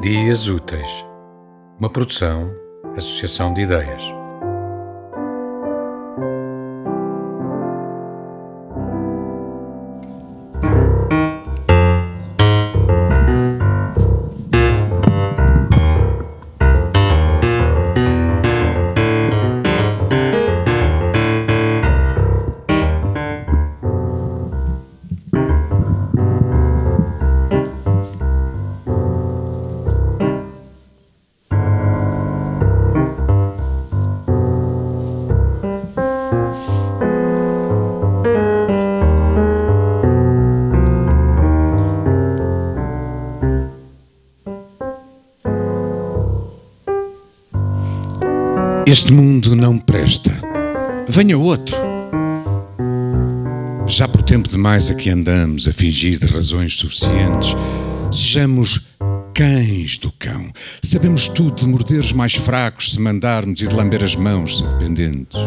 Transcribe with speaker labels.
Speaker 1: Dias Úteis, uma produção, associação de ideias.
Speaker 2: Este mundo não presta. Venha outro. Já por tempo demais aqui andamos a fingir de razões suficientes. Sejamos cães do cão. Sabemos tudo de morder os mais fracos se mandarmos e de lamber as mãos se dependentes.